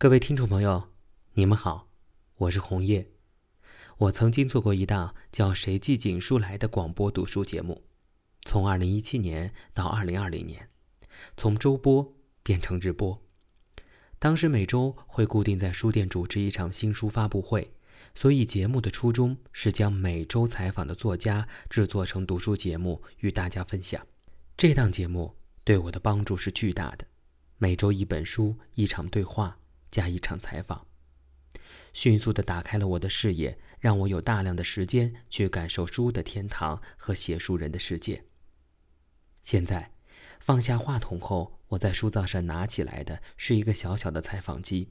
各位听众朋友，你们好，我是红叶。我曾经做过一档叫《谁寄锦书来》的广播读书节目，从2017年到2020年，从周播变成日播。当时每周会固定在书店主持一场新书发布会，所以节目的初衷是将每周采访的作家制作成读书节目与大家分享。这档节目对我的帮助是巨大的，每周一本书，一场对话加一场采访，迅速地打开了我的视野，让我有大量的时间去感受书的天堂和写书人的世界。现在，放下话筒后。我在书造社拿起来的是一个小小的采访机，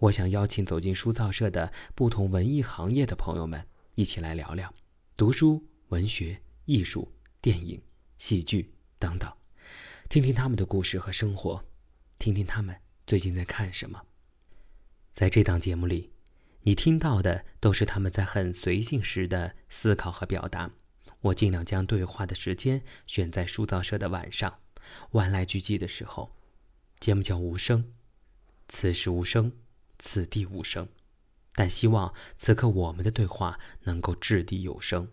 我想邀请走进书造社的不同文艺行业的朋友们一起来聊聊读书、文学、艺术、电影、戏剧等等，听听他们的故事和生活，听听他们最近在看什么。在这档节目里，你听到的都是他们在很随性时的思考和表达。我尽量将对话的时间选在书造社的晚上。万籁俱寂的时候，节目叫无声，此时无声，此地无声，但希望此刻我们的对话能够掷地有声。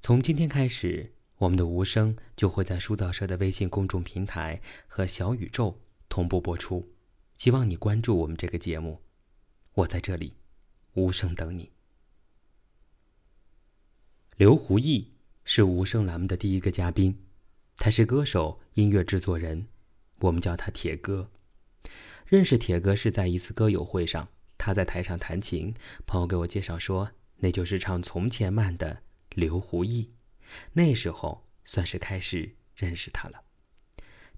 从今天开始，我们的无声就会在书造社的微信公众平台和小宇宙同步播出。希望你关注我们这个节目，我在这里，无声等你。刘胡毅是无声栏目的第一个嘉宾。他是歌手、音乐制作人，我们叫他铁哥。认识铁哥是在一次歌友会上，他在台上弹琴，朋友给我介绍说，那就是唱《从前慢》的刘胡毅。那时候算是开始认识他了。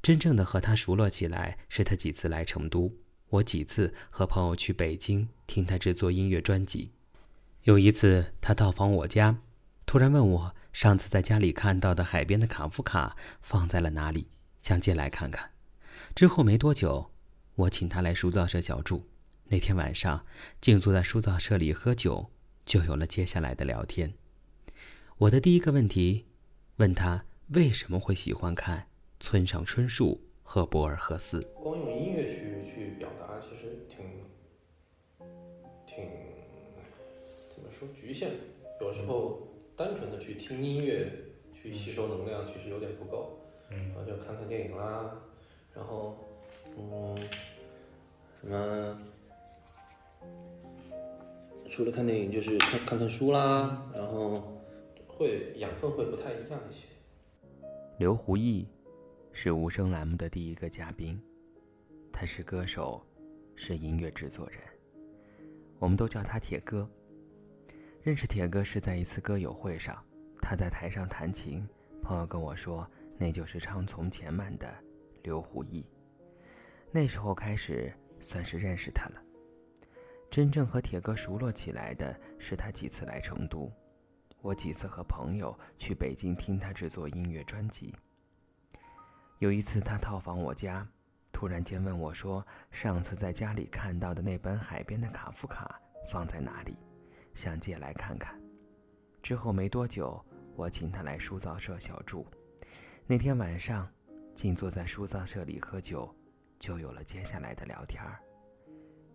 真正的和他熟络起来，是他几次来成都，我几次和朋友去北京听他制作音乐专辑。有一次他到访我家，突然问我。上次在家里看到的海边的卡夫卡放在了哪里？想借来看看。之后没多久，我请他来书造社小住。那天晚上，静坐在书造社里喝酒，就有了接下来的聊天。我的第一个问题，问他为什么会喜欢看村上春树和博尔赫斯。光用音乐去去表达，其实挺挺怎么说局限？有时候。单纯的去听音乐，去吸收能量，其实有点不够。嗯，然后就看看电影啦，然后，嗯，什么，除了看电影，就是看看看书啦，然后会养分会不太一样一些。刘胡毅是无声栏目的第一个嘉宾，他是歌手，是音乐制作人，我们都叫他铁哥。认识铁哥是在一次歌友会上，他在台上弹琴，朋友跟我说，那就是唱《从前慢》的刘胡毅。那时候开始算是认识他了。真正和铁哥熟络起来的是他几次来成都，我几次和朋友去北京听他制作音乐专辑。有一次他套访我家，突然间问我说：“上次在家里看到的那本海边的卡夫卡放在哪里？”想借来看看。之后没多久，我请他来书造社小住。那天晚上，静坐在书造社里喝酒，就有了接下来的聊天儿。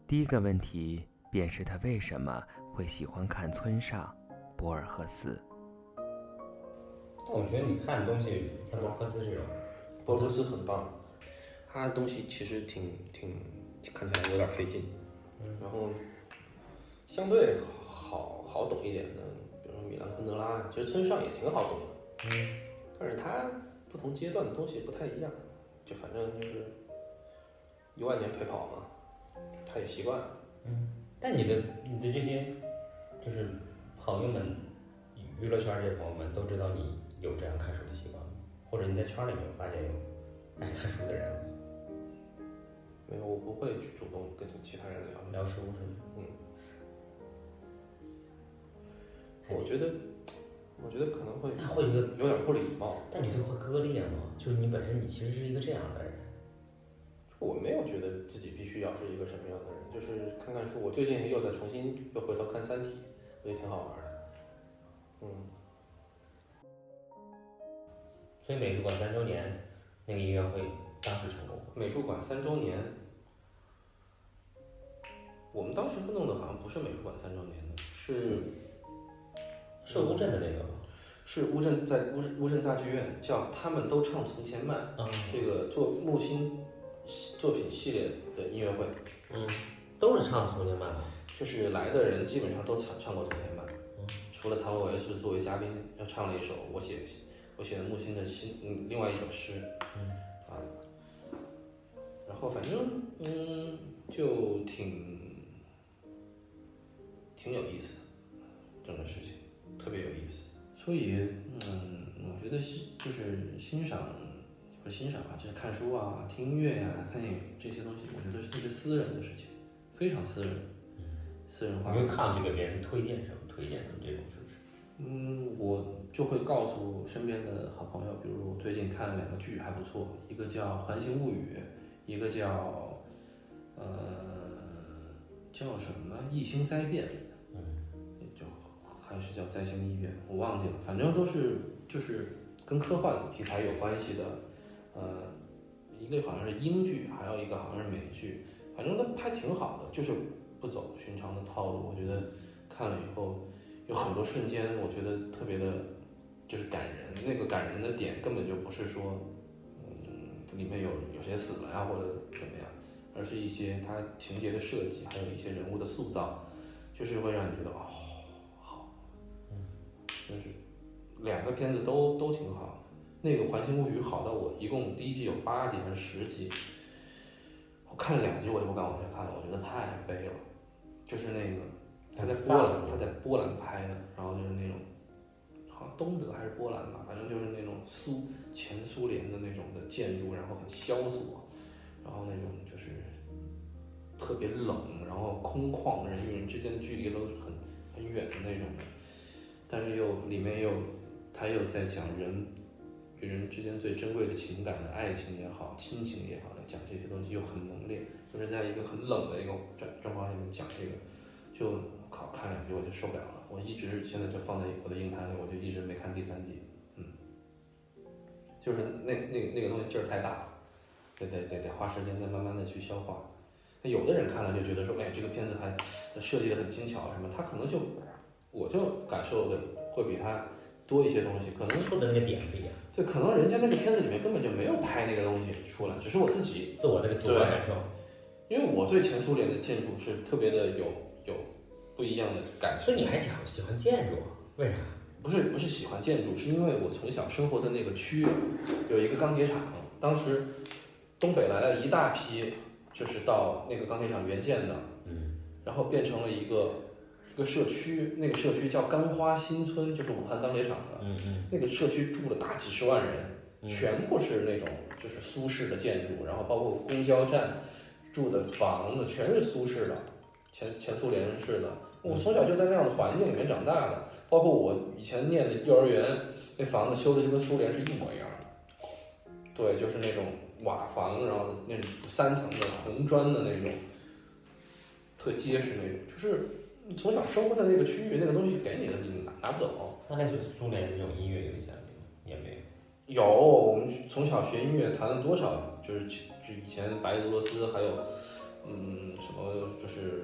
第一个问题便是他为什么会喜欢看村上、博尔赫斯。我觉得你看的东西，博尔赫斯这种，博尔赫斯很棒。他的东西其实挺挺看起来有点费劲，然后相对。好好懂一点的，比如说米兰昆德拉，其实村上也挺好懂的，嗯，但是他不同阶段的东西不太一样，就反正就是一万年陪跑嘛，他也习惯了，嗯。但你的你的这些就是朋友们，娱乐圈这些朋友们都知道你有这样看书的习惯吗？或者你在圈里面发现有爱看书的人吗？没有，我不会去主动跟其他人聊聊书，是吗？嗯。我觉得，我觉得可能会那会有有点不礼貌。但你这会割裂吗？就是你本身你其实是一个这样的人。我没有觉得自己必须要是一个什么样的人，就是看看书。我最近又在重新又回头看《三体》，我觉得挺好玩的。嗯。所以美术馆三周年那个音乐会当时成功。美术馆三周年，我们当时弄的好像不是美术馆三周年的，是是乌镇的那个吗？是乌镇在乌镇乌镇大剧院叫他们都唱从前慢嗯，这个做木心作品系列的音乐会，嗯，都是唱从前慢吗？就是来的人基本上都唱唱过从前慢，嗯除了唐维是作为嘉宾，他唱了一首我写我写了木心的新嗯另外一首诗，嗯啊，然后反正嗯就挺挺有意思的，整个事情特别有意思，所以嗯我觉得欣就是欣赏不欣赏啊，就是看书啊、听音乐呀、看电影这些东西，我觉得是特别私人的事情，非常私人，私人化你。会抗拒给别人推荐什么？推荐什么这种是不是？嗯，我就会告诉身边的好朋友，比如我最近看了两个剧还不错，一个叫《环形物语》，一个叫呃叫什么《异星灾变》，嗯，就还是叫《灾星异变》，我忘记了，反正都是就是跟科幻题材有关系的，呃，一个好像是英剧，还有一个好像是美剧，反正都拍挺好的，就是不走寻常的套路，我觉得看了以后。有很多瞬间，我觉得特别的，就是感人。那个感人的点根本就不是说，嗯，里面有有谁死了呀，或者怎么样，而是一些它情节的设计，还有一些人物的塑造，就是会让你觉得哦，好，就是两个片子都都挺好的。那个《环形物语》好到我一共第一季有八集还是十集，我看了两集我就不敢往下看了，我觉得太悲了，就是那个。他在波兰，他在波兰拍的，然后就是那种，好像东德还是波兰吧，反正就是那种苏前苏联的那种的建筑，然后很萧索，然后那种就是特别冷，然后空旷，人与人之间的距离都是很很远的那种的，但是又里面又他又在讲人与人之间最珍贵的情感的爱情也好，亲情也好，讲这些东西又很浓烈，就是在一个很冷的一个状状况下面讲这个，就。靠，看两集我就受不了了。我一直现在就放在我的硬盘里，我就一直没看第三集。嗯，就是那那个那个东西劲儿太大了，得得得得花时间再慢慢的去消化。那有的人看了就觉得说，哎，这个片子还设计的很精巧什么，他可能就我就感受的会比他多一些东西，可能说的那个点不一样。对，可能人家那个片子里面根本就没有拍那个东西出来，只是我自己自我这个主观感受。因为我对前苏联的建筑是特别的有有。不一样的感受。所以你还讲喜欢建筑？为啥？不是不是喜欢建筑，是因为我从小生活的那个区有一个钢铁厂，当时东北来了一大批，就是到那个钢铁厂援建的，嗯，然后变成了一个一个社区，那个社区叫甘花新村，就是武汉钢铁厂的，嗯嗯，那个社区住了大几十万人，全部是那种就是苏式的建筑，然后包括公交站住的房子全是苏式的，前前苏联式的。我从小就在那样的环境里面长大的，包括我以前念的幼儿园，那房子修的就跟苏联是一模一样的。对，就是那种瓦房，然后那种三层的红砖的那种，特结实那种。就是从小生活在那个区域，那个东西给你的你拿拿不走。那那是苏联这种音乐影响力也没有。有，我们从小学音乐弹了多少？就是就以前白俄罗斯还有，嗯，什么就是。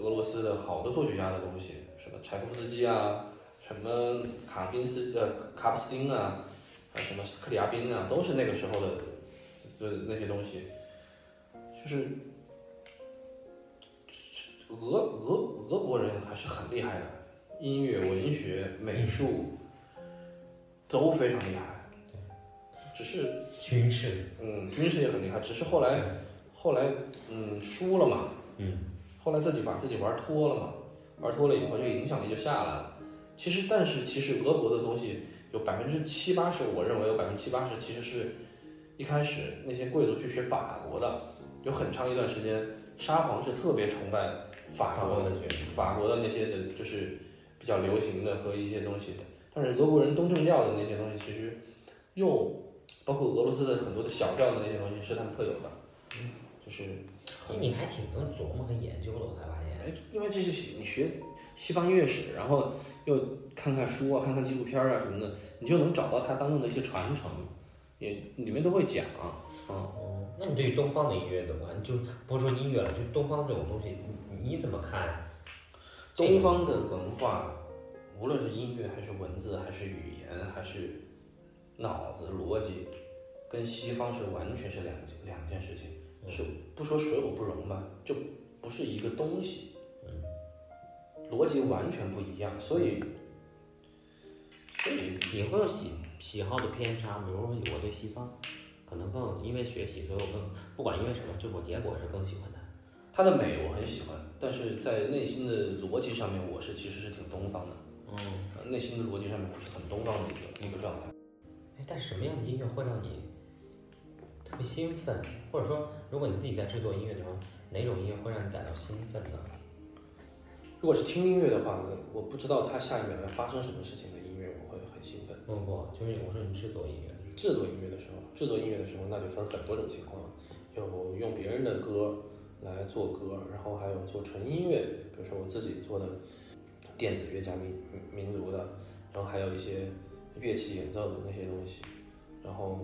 俄罗斯的好多作曲家的东西，什么柴可夫斯基啊，什么卡宾斯呃卡普斯丁啊，还有什么斯克里亚宾啊，都是那个时候的，就那些东西，就是俄俄俄国人还是很厉害。的，音乐、文学、美术都非常厉害，只是军事，嗯，军事也很厉害，只是后来后来嗯输了嘛，嗯。后来自己把自己玩脱了嘛，玩脱了以后，这个影响力就下来了。其实，但是其实俄国的东西有百分之七八十，我认为有百分之七八十其实是一开始那些贵族去学法国的，有很长一段时间，沙皇是特别崇拜法国的，法国的那些的，就是比较流行的和一些东西的。但是俄国人东正教的那些东西，其实又包括俄罗斯的很多的小教的那些东西是他们特有的，就是。你还挺能琢磨和研究的，我才发现。哎，因为这是你学西方音乐史，然后又看看书啊，看看纪录片啊什么的，你就能找到它当中的一些传承，也里面都会讲。嗯，哦，那你对于东方的音乐怎么？就不说音乐了，就东方这种东西，你你怎么看？东方的文化，无论是音乐还是文字还是语言还是脑子逻辑，跟西方是完全是两两件事情，是不说水火不容吧，就不是一个东西，嗯逻辑完全不一样，所以，所以你会有喜喜好的偏差，比如说我对西方可能更因为学习，所以我更不管因为什么，就我结果是更喜欢它。它的美我很喜欢，但是在内心的逻辑上面，我是其实是挺东方的，嗯，呃内心的逻辑上面我是很东方的一个一个状态。哎，但什么样的音乐会让你特别兴奋？或者说，如果你自己在制作音乐的时候，哪种音乐会让你感到兴奋呢？如果是听音乐的话，我不知道它下一秒要发生什么事情的音乐，我会很兴奋。不不，就是我说你制作音乐，制作音乐的时候，制作音乐的时候，那就分很多种情况，有用别人的歌来做歌，然后还有做纯音乐，比如说我自己做的电子乐加民民族的，然后还有一些乐器演奏的那些东西，然后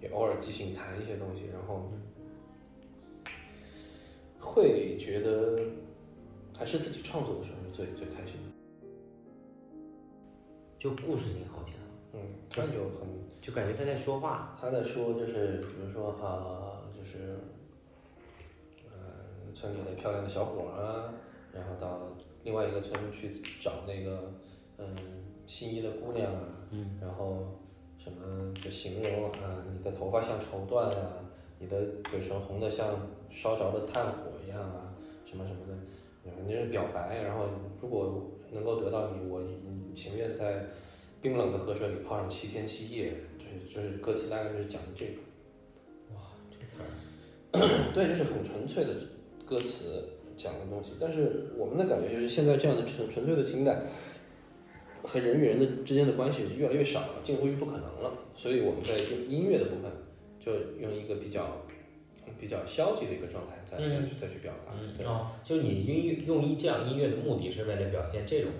也偶尔即兴弹一些东西，然后会觉得还是自己创作的时候是最最开心的。就故事性好强，嗯，它有很就感觉他在说话。他在说就是，比如说啊、就是，呃，村里的漂亮的小伙啊，然后到另外一个村去找那个，嗯，心仪的姑娘啊，嗯，然后什么就形容啊，你的头发像绸缎啊，你的嘴唇红的像烧着的炭火一样啊，什么什么的，反正就是表白。然后如果能够得到你，我嗯情愿在冰冷的河水里泡上七天七夜，就是就是歌词大概就是讲的这个。哇这个词儿，对，就是很纯粹的歌词讲的东西。但是我们的感觉就是现在这样的纯纯粹的情感和人与人的之间的关系越来越少了，近乎于不可能了。所以我们在用音乐的部分，就用一个比较比较消极的一个状态再再去再去表达。对就是你音乐用一这样音乐的目的是为了表现这种，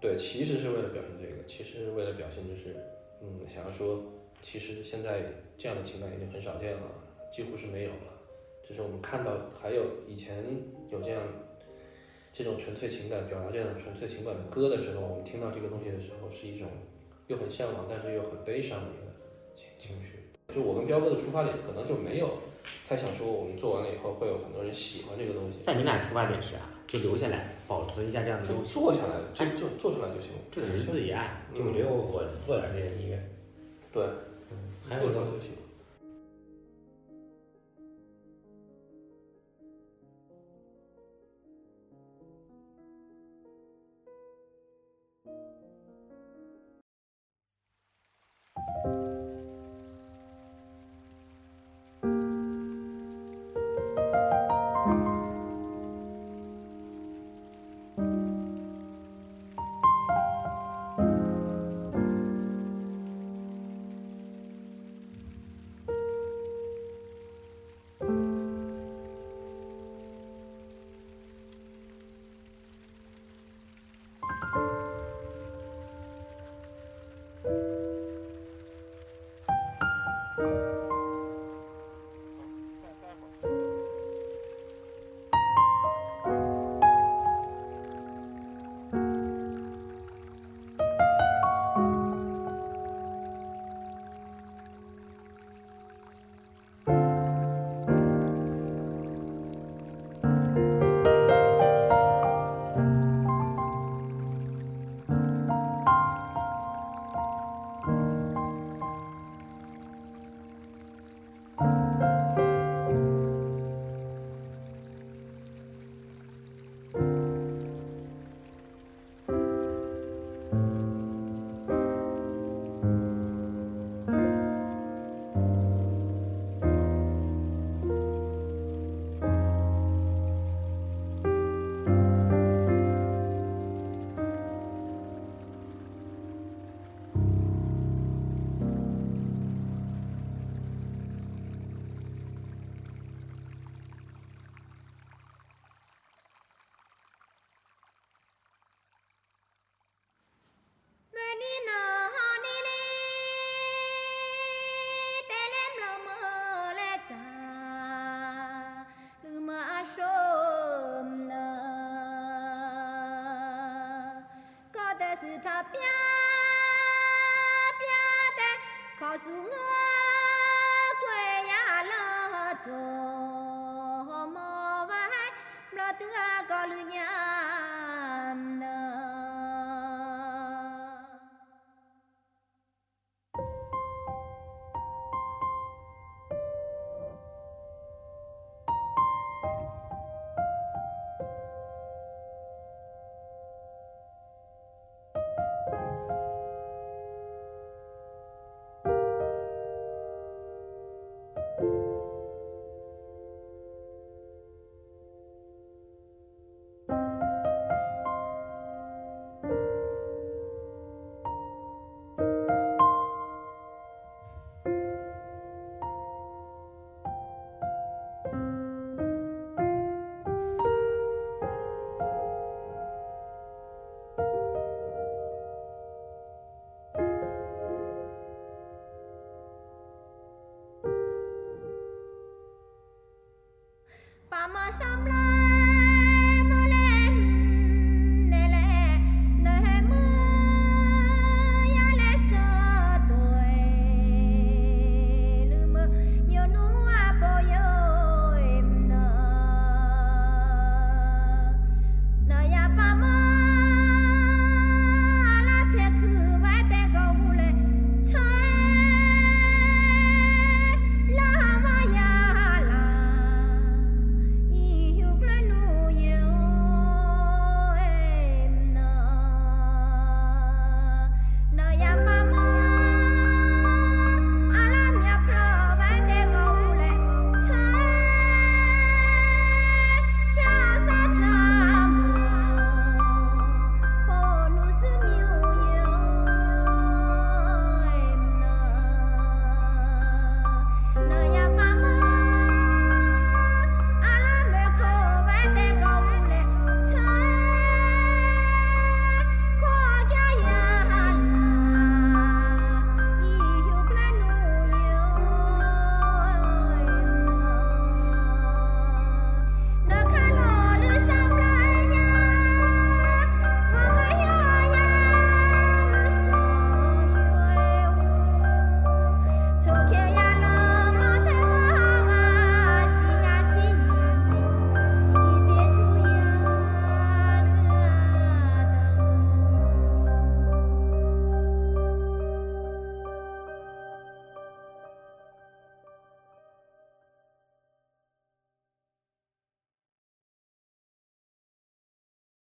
对，其实是为了表现这个，其实为了表现就是，嗯，想要说，其实现在这样的情感已经很少见了，几乎是没有了。只是我们看到还有以前有这样这种纯粹情感表达这种纯粹情感的歌的时候，我们听到这个东西的时候，是一种又很向往，但是又很悲伤的一个情情绪。就我跟彪哥的出发点可能就没有太想说我们做完了以后会有很多人喜欢这个东西，但你俩出发点是啊，就留下来保存一下这样的就东西，做下来，就就做出来就行，只是自己爱。就我觉得我我做点这些音乐，对，做出来就行。